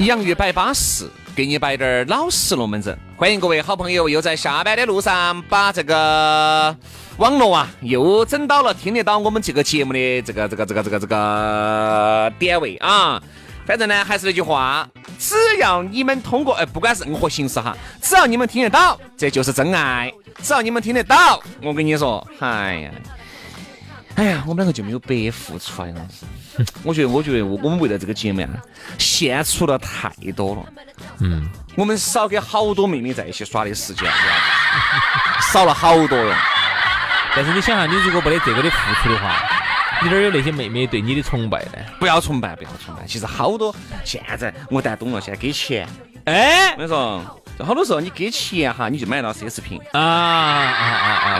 洋芋摆巴适，给你摆点儿老实龙门阵。欢迎各位好朋友又在下班的路上把这个网络啊又整到了听得到我们这个节目的这个这个这个这个这个点位啊。反正呢还是那句话，只要你们通过，哎，不管是任何形式哈，只要你们听得到，这就是真爱。只要你们听得到，我跟你说，哎呀。哎呀，我们两个就没有白付出来了！我觉得，我觉得，我我们为了这个节目啊，献出了太多了。嗯，我们少给好多妹妹在一起耍的时间，少 了好多哟。但是你想哈，你如果没得这个的付出的话，你哪有那些妹妹对你的崇拜呢？不要崇拜，不要崇拜。其实好多现在我但懂了，现在给钱，哎，我跟你说，好多时候你给钱哈，你就买到奢侈品啊啊啊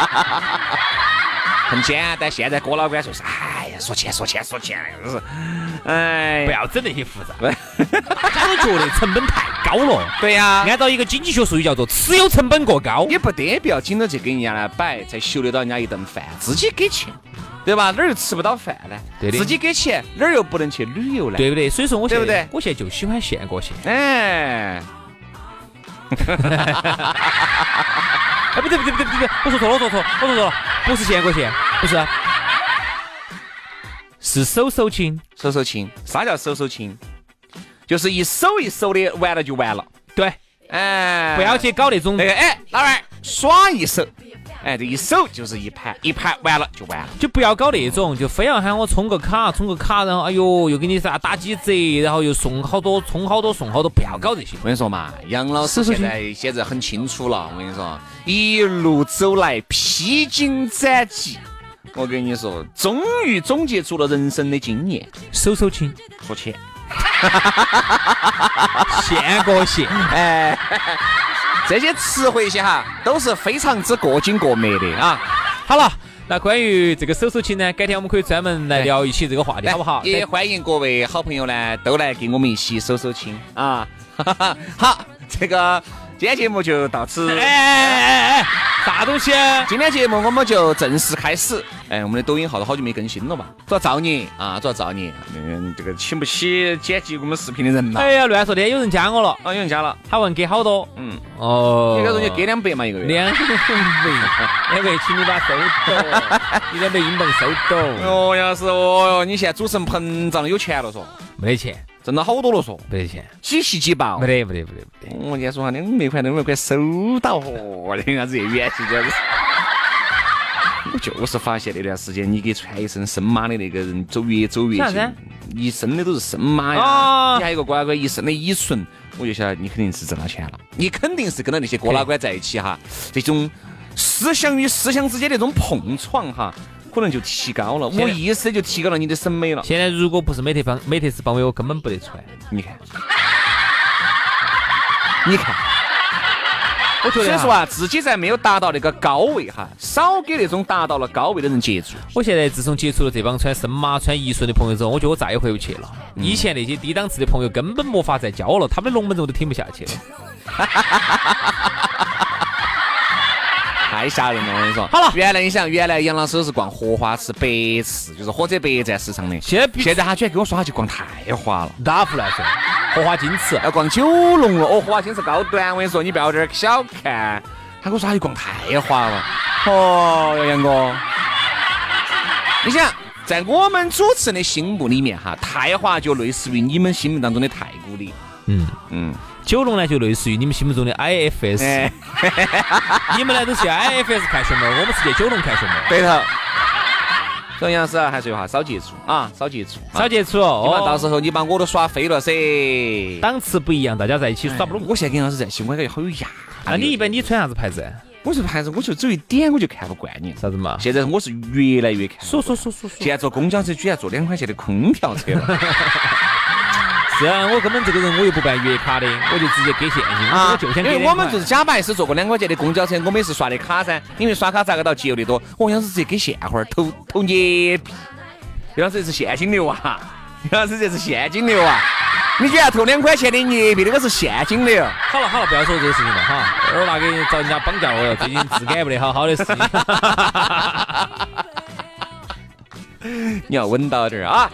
啊！很简单，现在郭老倌就是，哎呀，说钱说钱说钱，就是，哎，不要整那些复杂。他都觉得成本太高了。对呀，按照一个经济学术语叫做持有成本过高。也不得不要紧着去给人家来摆，才修得到人家一顿饭。自己给钱，对吧？哪儿又吃不到饭呢？对的。自己给钱，哪儿又不能去旅游呢？对不对？所以说，我对不对？我现在就喜欢现过现。哎。哎，不对不对不对不对，我说错了我说错了我说错了，不是现过现，不是，是手手亲手手亲。啥叫手手亲？就是一手一手的，完了就完了。对，哎，不要去搞那种那个，哎，老儿耍一手。哎，这一手就是一盘，一盘完了就完了，就不要搞那种，就非要喊我充个卡，充个卡，然后哎呦，又给你啥打几折，然后又送好多，充好多送好多，不要搞这些。我跟你说嘛，杨老师现在现在很清楚了。我跟你说，一路走来披荆斩棘，我跟你说，终于总结出了人生的经验。手手亲，说钱，现过现，哎。这些词汇些哈都是非常之过紧过美的啊。好了，那关于这个手手情呢，改天我们可以专门来聊一起这个话题，好不好？也欢迎各位好朋友呢，都来跟我们一起手手亲啊。好，这个。今天节目就到此。哎哎哎哎，啥东西？今天节目我们就正式开始。哎，我们的抖音号都好久没更新了嘛，主要造孽啊，主要造孽。嗯，这个请不起剪辑我们视频的人嘛。哎呀，乱说的，有人加我了。啊，有人加了。他问给好多。嗯。哦。你说你给两百嘛一个月？两百，两百，请你把收走，你两百英镑收走。哦，要是哦哟，你现在主持人膨胀了，有钱了嗦？没得钱。挣了好多了，嗦没得钱，几喜几报，没得，没得，没得，没得。我今天说哈，两百块，两百块收到，哦，那样子些，这样子。我就是发现那段时间，你给穿一身深马的那个人走越走越近，一身的都是深马呀。你还有个乖乖一身的乙醇，我就晓得你肯定是挣到钱了。你肯定是跟到那些哥老倌在一起哈，这种思想与思想之间的这种碰撞哈。可能就提高了，我意思就提高了你的审美了。现在如果不是美特邦美特斯邦威，我根本不得穿。你看，你看，我觉得，所以说啊，自己在没有达到那个高位哈，少给那种达到了高位的人接触。我现在自从接触了这帮穿森马、穿一顺的朋友之后，我觉得我再也回不去了。以前那些低档次的朋友根本没法再交了，他们的龙门阵我都听不下去了。太吓人了！我跟你说，好了，原来你想，原来杨老师是逛荷花池百市，就是火车北站市场的。现在现在他居然跟我说他去逛太华了，哪胡乱说？荷花金池要逛九龙了哦，荷花金池高端，我跟你说，你不要这儿小看。他跟我说他去逛太华了。哦，杨哥，你想，在我们主持人的心目里面哈，太华就类似于你们心目当中的太古里。嗯嗯。九龙呢，就类似于你们心目中的 IFS，你们呢都是 IFS 看熊猫，我们是去九龙看熊猫。对头。所以杨老师还是有话少接触啊，少接触，少接触哦。你到时候你把我都耍飞了噻。档次不一样，大家在一起耍不拢。我现在跟杨老师在一起，我感觉好有压力。那你一般你穿啥子牌子？我这牌子我就只有一点我就看不惯你，啥子嘛？现在我是越来越看。说说说说说。现在坐公交车居然坐两块钱的空调车了。是啊，我根本这个人我又不办月卡的，我就直接给现金。我就想给因为我们就是假白是坐过两块钱的公交车，我们也是刷的卡噻。因为刷卡咋个到节油的多？我想是直接给现花儿投投捏币。杨老师这是现金流啊！杨老师这是现金流啊！你居然投两块钱的捏币，那个是现金流。好了好了，不要说这个事情了哈，二娃给找人家绑架了，最近质感不得好好的事情。你要稳到点儿啊！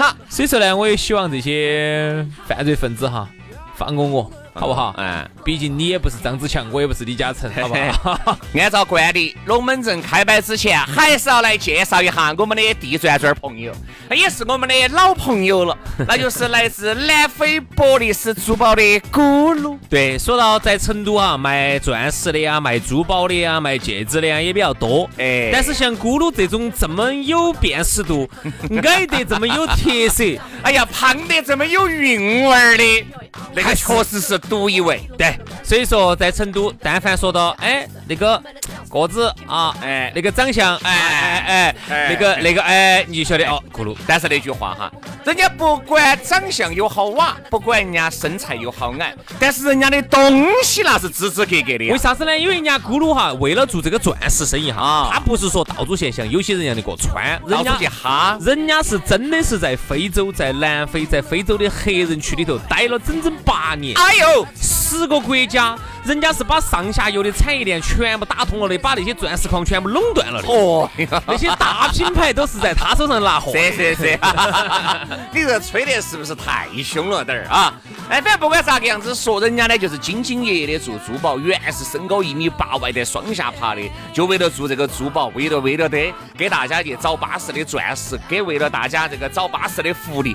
好，所以说呢，我也希望这些犯罪分子哈，放过我。好不好？嗯，毕竟你也不是张子强，我也不是李嘉诚，好不好？按照惯例，龙门阵开摆之前，还是要来介绍一下我们的地转转朋友，那也是我们的老朋友了，那就是来自南非伯利斯珠宝的咕噜。对，说到在成都啊，卖钻石的呀，卖珠宝的呀，卖戒指的呀，也比较多。哎，但是像咕噜这种这么有辨识度，矮得这么有特色，哎呀，胖得这么有韵味儿的，那个确实是。独一位，对，所以说在成都，但凡说到哎那个个子啊，哎那个长相，哎哎哎，那个那个哎，你就晓得哦，咕噜。但是那句话哈，人家不管长相有好瓦，不管人家身材有好矮，但是人家的东西那是支支格格的。为啥子呢？因为人家咕噜哈，为了做这个钻石生意哈，他不是说到处现象，有些人样的过穿，人家去哈，人家是真的是在非洲，在南非，在非洲的黑人区里头待了整整八年。哎呦！十个国家。人家是把上下游的产业链全部打通了的，把那些钻石矿全部垄断了的。哦，那些大品牌都是在他手上拿货。是是是，你这吹的是不是太凶了点儿啊？哎，反正不管咋个样子说，人家呢就是兢兢业业的做珠宝，原是身高一米八，外带双下巴的，就为了做这个珠宝，为了为了得给大家去找巴适的钻石，给为了大家这个找巴适的福利，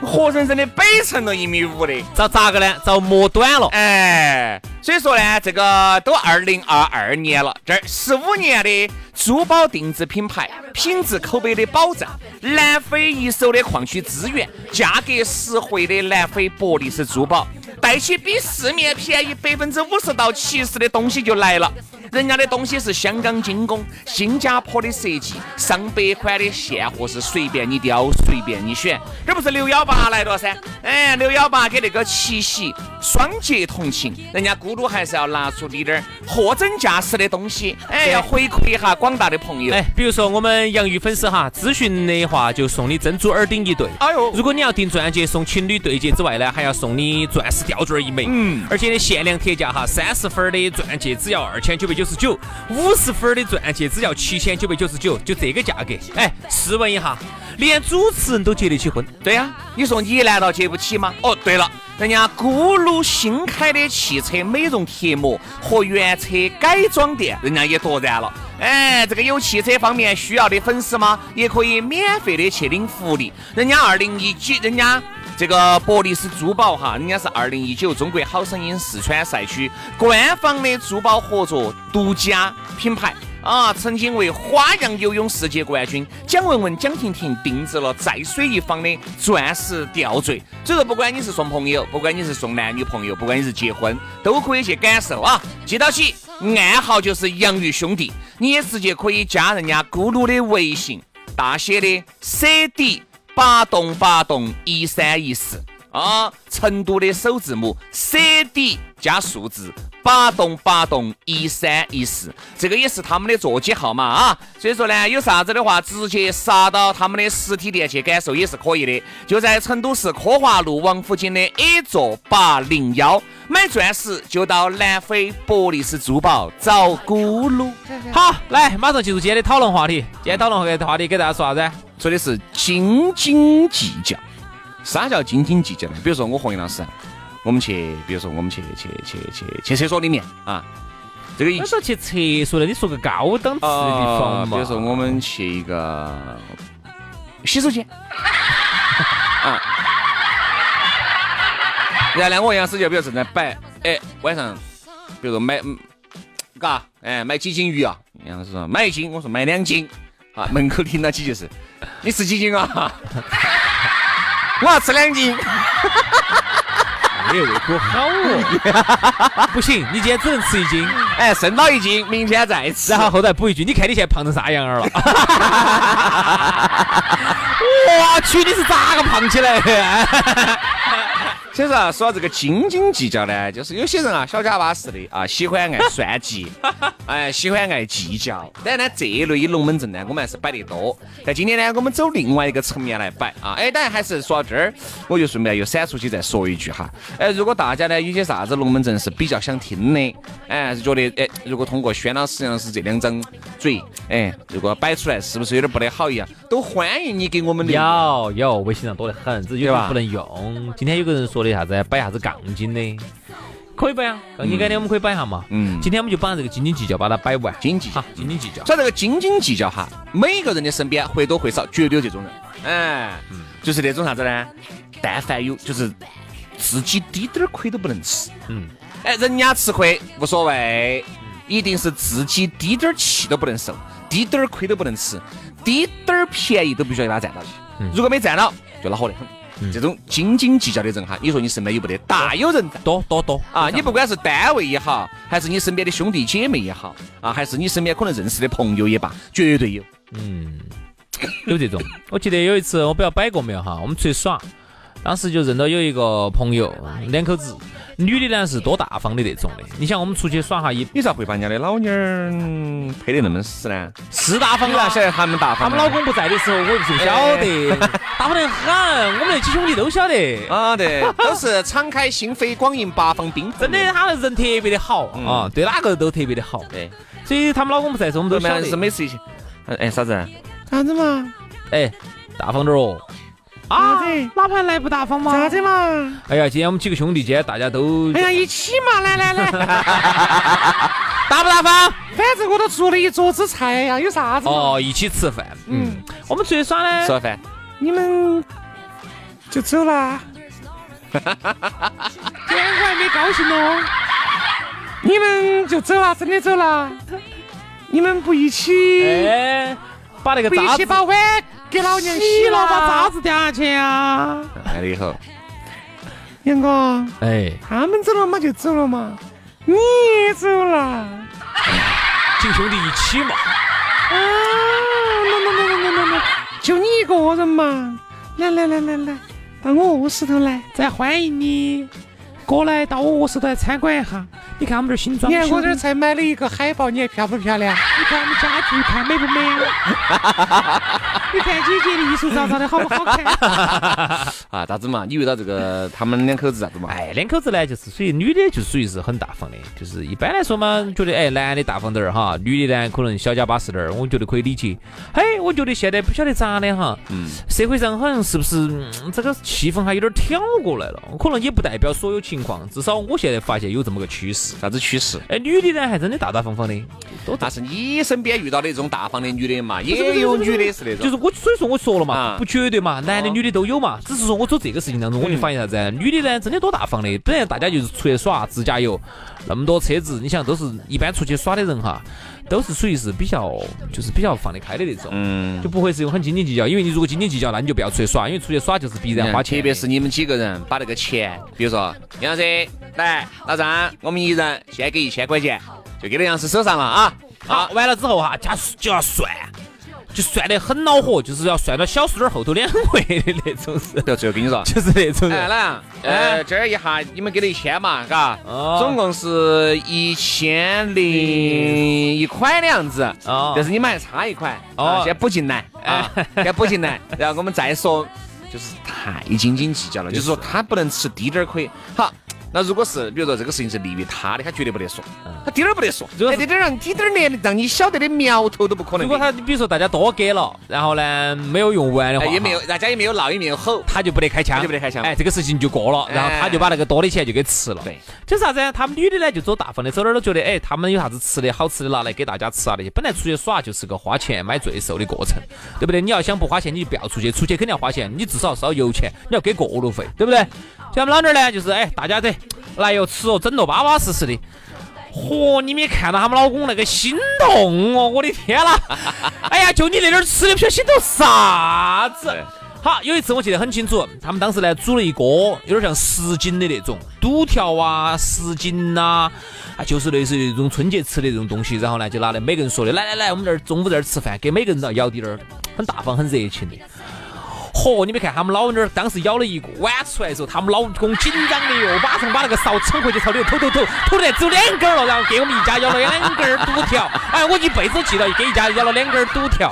活生生的摆成了一米五的，遭咋个呢？遭磨短了。哎。所以说呢，这个都二零二二年了，这十五年的珠宝定制品牌，品质口碑的保障，南非一手的矿区资源，价格实惠的南非博利斯珠宝，带起比市面便宜百分之五十到七十的东西就来了。人家的东西是香港精工，新加坡的设计，上百款的现货是随便你挑，随便你选。这不是六幺八来了噻？哎，六幺八给那个七夕双节同庆，人家姑咕噜还是要拿出你点儿货真价实的东西，哎，要回馈一下广大的朋友。哎，比如说我们洋芋粉丝哈，咨询的话就送你珍珠耳钉一对。哎呦，如果你要订钻戒送情侣对戒之外呢，还要送你钻石吊坠一枚。嗯，而且呢限量特价哈，三十分的钻戒只要二千九百九。九十九，五十分的钻戒只要七千九百九十九，就这个价格。哎，试问一下，连主持人都结得起婚？对呀，你说你难道结不起吗？哦，对了，人家咕噜新开的汽车美容贴膜和原车改装店，人家也夺然了。哎，这个有汽车方面需要的粉丝吗？也可以免费的去领福利。人家二零一几，人家。这个博利斯珠宝哈，人家是二零一九中国好声音四川赛区官方的珠宝合作独家品牌啊，曾经为花样游泳世界冠军蒋雯雯、蒋婷婷定制了在水一方的钻石吊坠。所以说，不管你是送朋友，不管你是送男女朋友，不管你是结婚，都可以去感受啊。记到起，暗号就是洋芋兄弟，你也直接可以加人家咕噜的微信，大写的 CD。八栋八栋一三一四啊，成都的首字母 C D 加数字八栋八栋一三一四，这个也是他们的座机号码啊。所以说呢，有啥子的话，直接杀到他们的实体店去感受也是可以的。就在成都市科华路王府井的 A 座八零幺，买钻石就到南非博利斯珠宝找咕噜。好，来，马上进入今天的讨论话题。今天讨论话题给大家说啥子？说的是斤斤计较，啥叫斤斤计较呢？比如说我和杨老师，我们去，比如说我们去去去去去厕所里面啊，这个一说去厕所的，你说个高档次的地方嘛？比如说我们去一个洗手间啊，然后呢，我杨老师就比如正在摆，哎，晚上，比如说买，嘎，哎，买几斤鱼啊？杨老师说买一斤，我说买两斤。啊！门口听到起就是，你吃几斤啊？我要吃两斤。哎，胃口好哦。不行，你今天只能吃一斤。哎哎，剩到一斤，明天再吃。然后后来补一句，你看你现在胖成啥样儿了？我去，你是咋个胖起来的？其实啊，说到这个斤斤计较呢，就是有些人啊，小家巴适的啊，喜欢爱算计，哎，喜欢爱计较。当然呢，这一类龙门阵呢，我们还是摆得多。但今天呢，我们走另外一个层面来摆啊。哎，当然还是说到这儿，我就顺便又闪出去再说一句哈。哎，如果大家呢有些啥子龙门阵是比较想听的，哎，是觉得哎，如果通过轩老师、杨老师这两张嘴，哎，如果摆出来是不是有点不得好一样，都欢迎你给我们有有微信上多得很，只是有不能用。今天有个人说。的啥子？摆啥子杠精的？可以摆啊，杠精改天我们可以摆一下嘛。嗯，今天我们就把这个斤斤计较把它摆完。斤斤哈，斤斤计较。说这个斤斤计较哈，每个人的身边或多或少绝对有这种人。哎，就是那种啥子呢？但凡有，就是自己滴点儿亏都不能吃。嗯，哎，人家吃亏无所谓，一定是自己滴点儿气都不能受，滴点儿亏都不能吃，滴点儿便宜都必须要给他占到起。如果没占到，就恼火得很。这种斤斤计较的人哈，你说你身边有不得？大有人在，多多多啊！你不管是单位也好，还是你身边的兄弟姐妹也好啊，还是你身边可能认识的朋友也罢，绝对有。嗯，有这种。我记得有一次，我不知道摆过没有哈，我们出去耍，当时就认到有一个朋友，两口子。女的呢是多大方的那种的，你想我们出去耍哈，一你咋会把人家的老妞儿配得那么死呢？是大方啊，晓得他们大方。他们老公不在的时候，我就晓得，大方得很。我们那几兄弟都晓得 啊，对，都是敞开心扉，广迎八方宾。真的，他人特别的好啊，对哪个都特别的好。对，所以他们老公不在时候，我们都晓得。是每次一起，哎，啥子？啥子嘛？哎，大方点哦。啊！哪盘来不大方嘛？咋子嘛？哎呀，今天我们几个兄弟今天大家都……哎呀，一起嘛！来来来，大 不大方？反正我都做了一桌子菜呀，有啥子？哦，一起吃饭。嗯，我们出去耍呢，吃了饭你们就走了。今天我还没高兴哦。你们就走了，真的走了？你们不一起？哎，把那个不一起把碗。给老娘洗了，把渣子掉下去啊！来了以后，杨哥，哎，他们走了嘛就走了嘛，你也走了，几兄弟一起嘛。啊，来来来来来来来，就你一个人嘛，来来来来来，到我卧室头来，再欢迎你。过来到我卧室头来参观一下，你看我们这新装你看我这儿才买了一个海报，你看漂不漂亮？你看我们家具看美不美啊？你看姐姐的艺术照照的好不好看？啊，咋子嘛？你遇到这个他们两口子咋子嘛？哎，两口子呢，就是属于女的，就属于是很大方的，就是一般来说嘛，觉得哎，男的大方点儿哈，女的呢可能小家巴适点儿，我觉得可以理解。嘿，我觉得现在不晓得咋的哈，嗯，社会上好像是不是这个气氛还有点挑过来了？可能也不代表所有情。情况至少我现在发现有这么个趋势，啥子趋势？哎，女的呢还真的大大方方的，但是你身边遇到的这种大方的女的嘛，也有女的是那种，就是我所以说我说了嘛，不绝对嘛，男的女的都有嘛，只是说我做这个事情当中，我就发现啥子？女的呢真的多大方的，本来大家就是出去耍，自驾游，那么多车子，你想都是一般出去耍的人哈。都是属于是比较，就是比较放得开的那种，嗯，就不会是用很斤斤计较。因为你如果斤斤计较，那你就不要出去耍，因为出去耍就是必然花钱。特别是你们几个人把那个钱，比如说杨老师来，老张，我们一人先给一千块钱，就给到杨师手上了啊。好，完了之后哈，加就要算。就算得很恼火，就是要算到小数点后头两位的那种是。对，最后跟你说，就是那种。哎，来，呃，这儿一下你们给了一千嘛，嘎，总共是一千零一块的样子。哦。但是你们还差一块，哦，先补进来，啊，先补进来，然后我们再说，就是太斤斤计较了，就是说他不能吃低点儿亏。好。那如果是，比如说这个事情是利于他的，他绝对不得说，他滴点儿不得说，滴点儿让滴点儿连让你晓得的苗头都不可能。如果他比如说大家多给了，然后呢没有用完的话，也没有，大家也没有闹，也没有吼，他就不得开枪，就不得开枪。哎，这个事情就过了，然后他就把那个多的钱就给吃了。对，就是啥子？他们女的呢就走大方的，走哪儿都觉得哎，他们有啥子吃的好吃的拿来给大家吃啊那些。本来出去耍就是个花钱买罪受的过程，对不对？你要想不花钱，你就不要出去，出去肯定要花钱，你至少烧油钱，你要给过路费，对不对？像我们老娘呢，就是哎，大家得来哟吃哦，整得巴巴适适的。嚯，你没看到他们老公那个心动哦，我的天啦！哎呀，就你那点吃的，不晓得心动啥子。好，有一次我记得很清楚，他们当时呢煮了一锅，有点像什锦的那种肚条啊、什锦呐，啊，就是类似于那种春节吃的那种东西。然后呢，就拿来每个人说的，来来来，我们这儿中午这儿吃饭，给每个人都要舀点儿，很大方、很热情的。嚯，你没看他们老妞儿当时舀了一个碗出来的时候，他们老公紧张的哟，马上把那个勺撑回去朝里头投投投，投的只有两根了，然后给我们一家舀了两根儿肚条。哎，我一辈子记得给一家舀了两根儿肚条。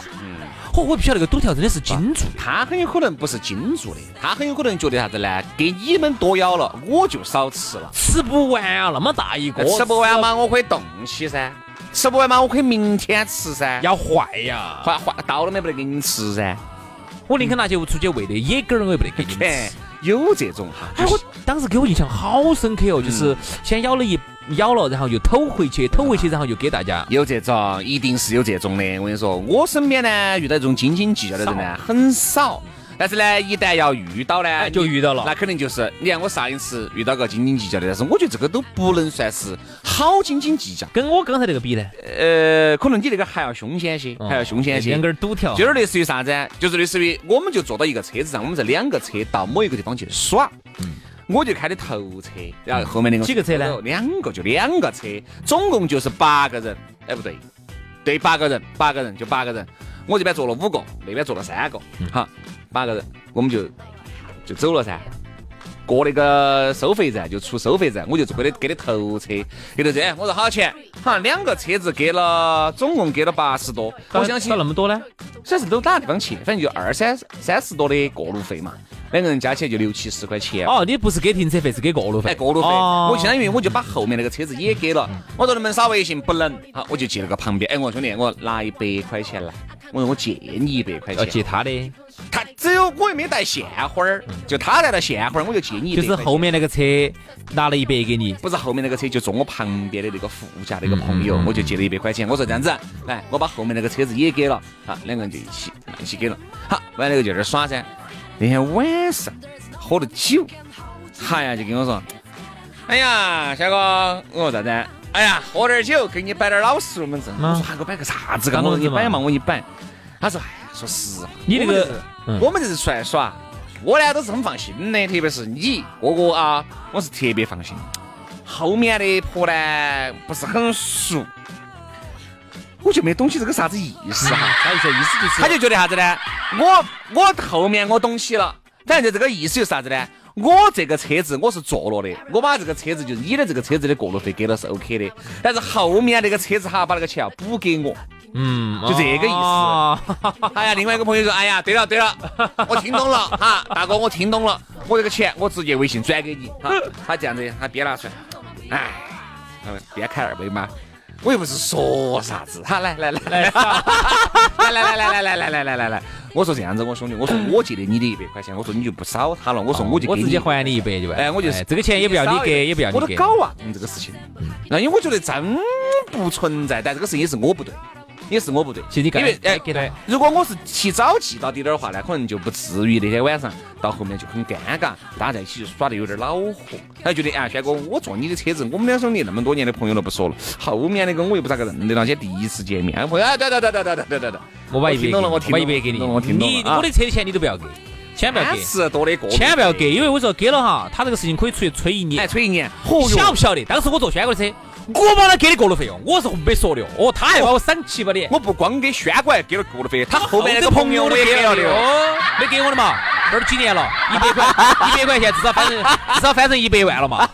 嚯，我不晓得那个肚条真的是金做的，他很有可能不是金做的，他很有可能觉得啥子呢？给你们多舀了，我就少吃了，吃不完啊，那么大一个，吃不完嘛，我可以冻起噻，吃不完嘛，我可以明天吃噻，要坏呀，坏坏到了没不得给你吃噻。我宁肯拿去出去喂的野狗儿，我也不得给你吃。有这种哈，哎，我当时给我印象好深刻哦，就是先咬了一咬了，然后又偷回去，偷回去，然后又给大家。有这种，一定是有这种的。我跟你说，我身边呢遇到这种斤斤计较的人呢很少。但是呢，一旦要遇到呢，就遇到了，那肯定就是，你看我上一次遇到个斤斤计较的，但是我觉得这个都不能算是好斤斤计较。跟我刚才那个比呢，呃，可能你那个还要凶险些，还要凶险些。两根堵条，就是类似于啥子？就是类似于，我们就坐到一个车子上，我们这两个车到某一个地方去耍，我就开的头车，然后后面那个几个车呢？两个，就两个车，总共就是八个人。哎，不对，对，八个人，八个人就八个人。我这边坐了五个，那边坐了三个，好。八个人，我们就就走了噻。过那个收费站就出收费站，我就给的给的头车，给的这，我说好钱，哈两个车子给了，总共给了八十多。我相信那么多呢？主要是都哪个地方去？反正就二三三十多的过路费嘛，两个人加起来就六七十块钱。哦，你不是给停车费，是给过路费。哎，过路费，我相当于我就把后面那个车子也给了。我说能不能扫微信？不能。好，我就借了个旁边。哎，我说兄弟，我拿一百块钱来。我说我借你一百块钱。借他的。他我又没带现花儿，就他带了现花儿，我就借你。就是后面那个车拿了一百给你，不是后面那个车就坐我旁边的那个副驾那个朋友，我就借了一百块钱。我说这样子，来，我把后面那个车子也给了，好，两个人就一起一起给了。好，完了个就在这耍噻。那天晚上喝了酒，哎呀，就跟我说，哎呀，小哥，我说啥子？哎呀，喝点酒，给你摆点老实龙门阵。我说还给我摆个啥子？我说你摆嘛，我一摆。他说。说实话，你那个，我们这是出来耍，我呢都是很放心的，特别是你哥哥啊，我是特别放心。后面的婆呢不是很熟，我就没懂起这个啥子意思哈。他意思意思就是，他就觉得啥子呢？我我后面我懂起了，反正就这个意思就是啥子呢？我这个车子我是坐了的，我把这个车子就是你的这个车子的过路费给了是 OK 的，但是后面那个车子哈把那个钱要补给我。嗯，就这个意思。哎呀，另外一个朋友说，哎呀，对了对了，我听懂了哈，大哥我听懂了，我这个钱我直接微信转给你。哈，他这样子，他边拿出来，哎，边开二倍嘛。我又不是说啥子，哈，来来来来，来来来 来来来来来来来来，我说这样子，我兄弟，我说我借的你的一百块钱，我说你就不少他了，我说我就我直接还你一百就完。哎，我就是这个钱也不要你给，也不要你给。我都搞啊，这个事情。那因为我觉得真不存在，但这个事情也是我不对。也是我不对，其实你因为哎，对如果我是提早记到底的话呢，可能就不至于那天晚上到后面就很尴尬，大家在一起就耍得有点恼火。他觉得哎，轩哥，我坐你的车子，我们两兄弟那么多年的朋友都不说了，后面那个我又不咋个认得，那些第一次见面，朋友，哎，对对对对对对对对对，我把一百，我把一百给你，我听懂了，你我的车的钱你都不要给，千万不要给，十多的过，千万不要给，因为我说给了哈，他这个事情可以出去吹一年，哎，吹一年，晓不晓得？当时我坐轩哥的车。我帮他给的过路费用，我是没说的哦。他还把我省七八的。我不光给轩哥还给了过路费，他后面那个朋友也给了的哦。没给我的嘛？这儿几年了？一百块，一百块钱至少翻成至少翻成一百万了嘛？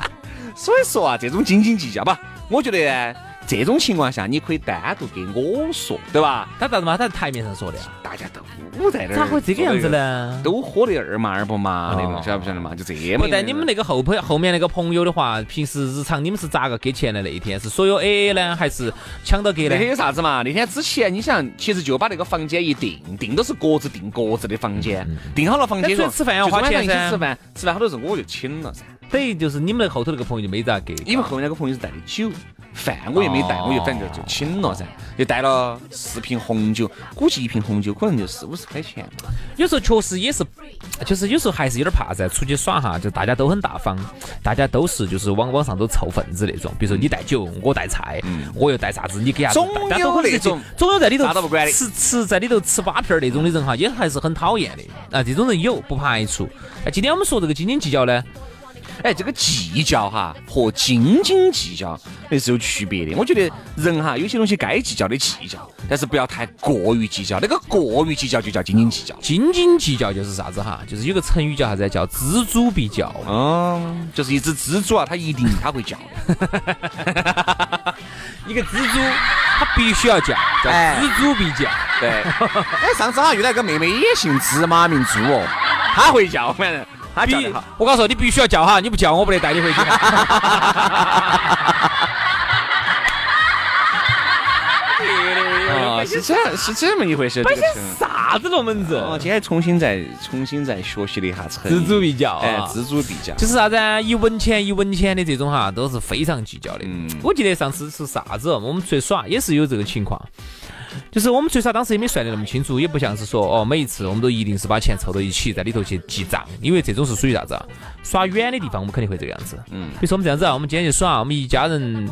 所以说啊，这种斤斤计较吧，我觉得这种情况下你可以单独给我说，对吧？他咋子嘛？他在台面上说的呀？大家都。我在那儿，咋会这个样子呢？都喝的二麻二不麻那种，晓不晓得嘛？就这么。不但你们那个后朋后面那个朋友的话，平时日常你们是咋个给钱的？那一天是所有 A A 呢，还是抢到给的？那天有啥子嘛？那天之前你想，其实就把那个房间一定，定都是各自订各自的房间，订好了房间。吃饭要花钱噻。吃饭，吃饭好多时候我就请了噻。等于就是你们那后头那个朋友就没咋给，因为后面那个朋友是带的酒。饭我也没带，我就反正就请了噻，就带了四瓶红酒，估计一瓶红酒可能就四五十块钱。有时候确实也是，就是有时候还是有点怕噻。出去耍哈，就大家都很大方，大家都是就是往往上都凑份子那种。比如说你带酒，我带菜，我又带啥子，你给啥子，总有那种，总有在里头吃吃在里头吃把片儿那种的人哈，也还是很讨厌的啊。这种人有，不排除。那，今天我们说这个斤斤计较呢。哎，这个计较哈和斤斤计较那是有区别的。我觉得人哈有些东西该计较的计较，但是不要太过于计较。那个过于计较就叫斤斤计较。斤斤计较就是啥子哈？就是有个成语叫啥子？叫锱铢必较。嗯，就是一只蜘蛛啊，它一定它会叫的。一个蜘蛛，它必须要叫，叫锱铢必较。对。哎，上次好像遇到一个妹妹也姓芝麻名猪哦，她会叫，反正。他必，我告诉你，必须要叫哈，你不叫我不得带你回去。哦，是这样，是这么一回事。这个啥子龙门阵？哦，今天重新再重新再学习了一下成锱铢必较，哎，锱铢必较，就是啥子？一文钱一文钱的这种哈，都是非常计较的。嗯，我记得上次是啥子？我们出去耍也是有这个情况。就是我们最少当时也没算得那么清楚，也不像是说哦，每一次我们都一定是把钱凑到一起，在里头去记账，因为这种是属于啥子啊？耍远的地方我们肯定会这个样子。嗯。比如说我们这样子啊，我们今天去耍，我们一家人，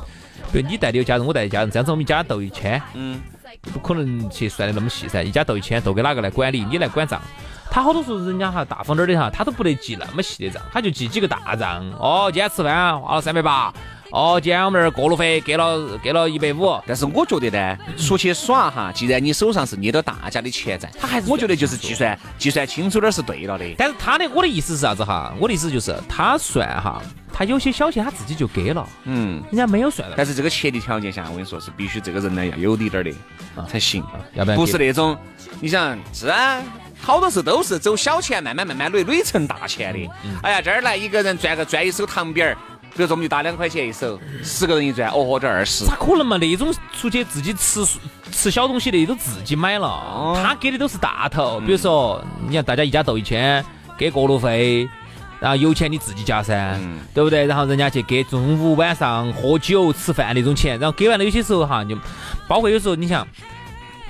比如你带的有家人，我带的家人，这样子我们一家斗一千。嗯。不可能去算得那么细噻，一家斗一千，斗给哪个来管理？你来管账。他好多时候人家哈大方点的哈，他都不得记那么细的账，他就记几个大账。哦，今天吃饭花了三百八。哦，今天我们这儿过路费给了给了一百五，但是我觉得呢，出去耍哈，既然你手上是捏到大家的钱在，他还是我觉得就是计算计算清楚点是对了的。但是他的我的意思是啥子哈？我的意思就是他算哈，他有些小钱他自己就给了，嗯，人家没有算。但是这个前提条件下，我跟你说是必须这个人呢要有底点的啊才行，要不然不是那种你想是啊，好多时候都是走小钱慢慢慢慢累累成大钱的。哎呀，这儿来一个人赚个赚一手糖饼儿。比如说我们就打两块钱一手，十个人一转，哦豁，这二十。咋可能嘛？那种出去自己吃吃小东西的都自己买了，他给的都是大头。比如说，你看大家一家斗一千，给过路费，然后油钱你自己加噻，对不对？然后人家去给中午晚上喝酒吃饭那种钱，然后给完了有些时候哈，就包括有时候你想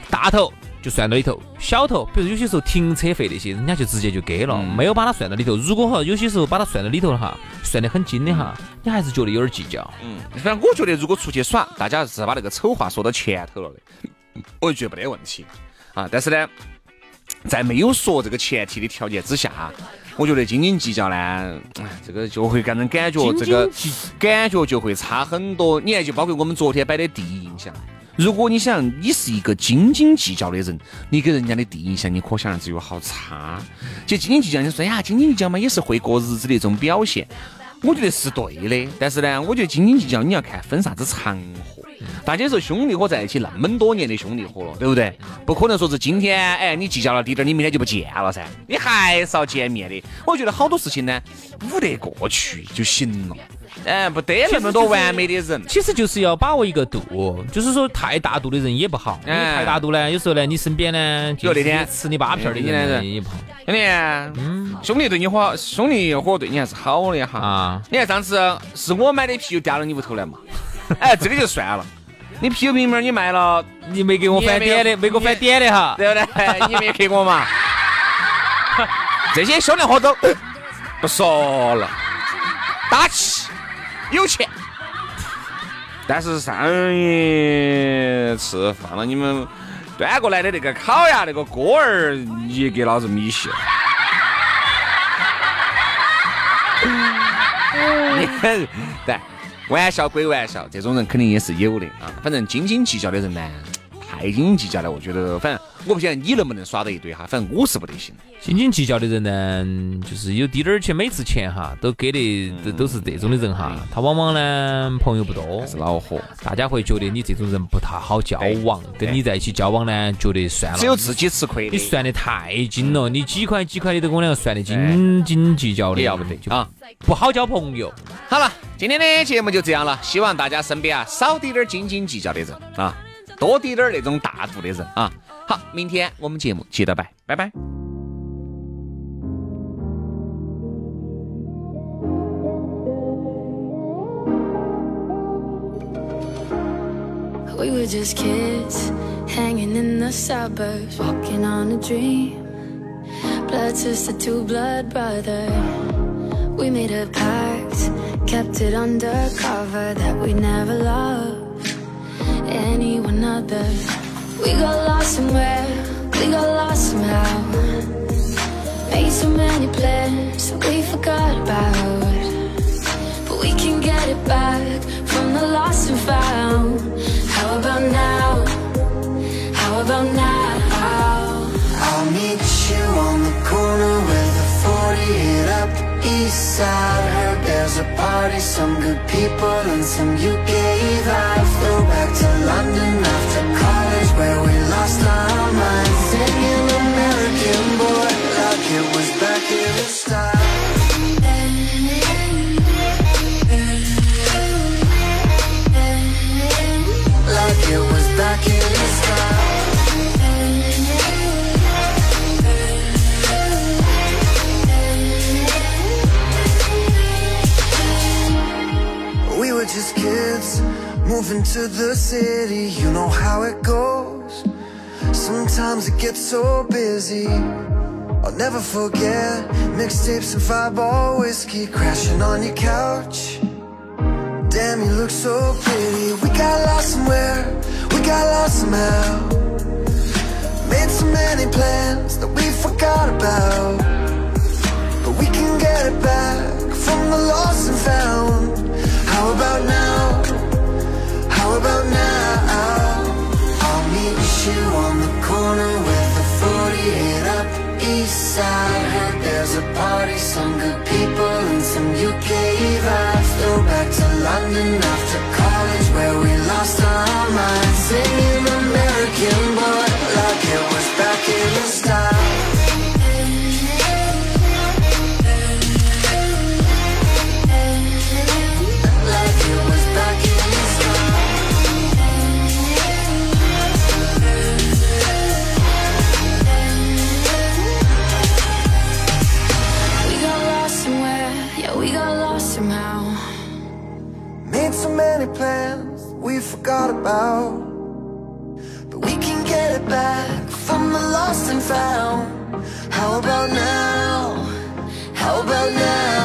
大头。就算到里头，小头，比如有些时候停车费那些，人家就直接就给了，没有把它算到里头。如果哈有些时候把它算到里头了哈，算得很精的哈，你还是觉得有点计较。嗯，反正我觉得如果出去耍，大家是把那个丑话说到前头了的，我就觉得没得问题啊。但是呢，在没有说这个前提的条件之下，我觉得斤斤计较呢，哎，这个就会给人感觉这个感觉就会差很多。你看，就包括我们昨天摆的第一印象。如果你想你是一个斤斤计较的人，你给人家的第一印象，你可想而知有好差。就斤斤计较，你说呀，斤斤计较嘛，也是会过日子的一种表现。我觉得是对的，但是呢，我觉得斤斤计较你要看分啥子场合。大家说兄弟伙在一起那么多年的兄弟伙了，对不对？不可能说是今天哎你计较了滴点，你明天就不见了噻，你还是要见面的。我觉得好多事情呢，捂得过去就行了。哎，不得那么多完美的人，其实就是要把握一个度，就是说太大度的人也不好。太大度呢，有时候呢，你身边呢，就那天吃你八片的人也不好。兄弟，嗯，兄弟对你好，兄弟伙对你还是好的哈。啊，你看上次是我买的啤酒掉到你屋头来嘛？哎，这个就算了。你啤酒瓶瓶你卖了，你没给我返点的，没给我返点的哈，对不对？你没给我嘛？这些兄弟伙都不说了，打气。有钱，但是上一次放了你们端过来的那个烤鸭那个锅儿，也给老子米稀了。对，玩笑归玩笑，这种人肯定也是有的啊。反正斤斤计较的人呢。太斤斤计较了，我觉得，反正我不晓得你能不能耍得一堆哈，反正我是不得行。斤斤计较的人呢，就是有滴点儿钱，每次钱哈都给的都都是这种的人哈，他往往呢朋友不多，是恼火，大家会觉得你这种人不太好交往，跟你在一起交往呢，觉得算了，只有自己吃亏。你算的太精了，你几块几块的都跟我两个算的斤斤计较的，要不得就啊，不好交朋友。好了，今天的节目就这样了，希望大家身边啊少滴点儿斤斤计较的人啊。多滴点儿那种大度的人啊！好，明天我们节目接着摆，拜拜。We were just kids, hanging in the suburbs, walking on a dream. Blood sister to blood brother. We made a pact, kept it undercover that we never love anyone other. We got lost somewhere, we got lost somehow. Made so many plans that we forgot about. But we can get it back from the lost and found. How about now? How about now? I'll meet you on the corner with a 48 up east side. Heard there's a party, some good people and some UK vibes. Throwback to London after college where we lost our minds. Moving to the city. You know how it goes. Sometimes it gets so busy. I'll never forget mixtapes and fireball whiskey crashing on your couch. Damn, you look so pretty. We got lost somewhere, we got lost somehow. Made so many plans that we forgot about. But we can get it back from the lost and found. How about now? About now? I'll meet you on the corner with a 48 up east side. Heard there's a party, some good people and some UK vibes. Throwback to London after about. But we can get it back from the lost and found. How about now? How about now?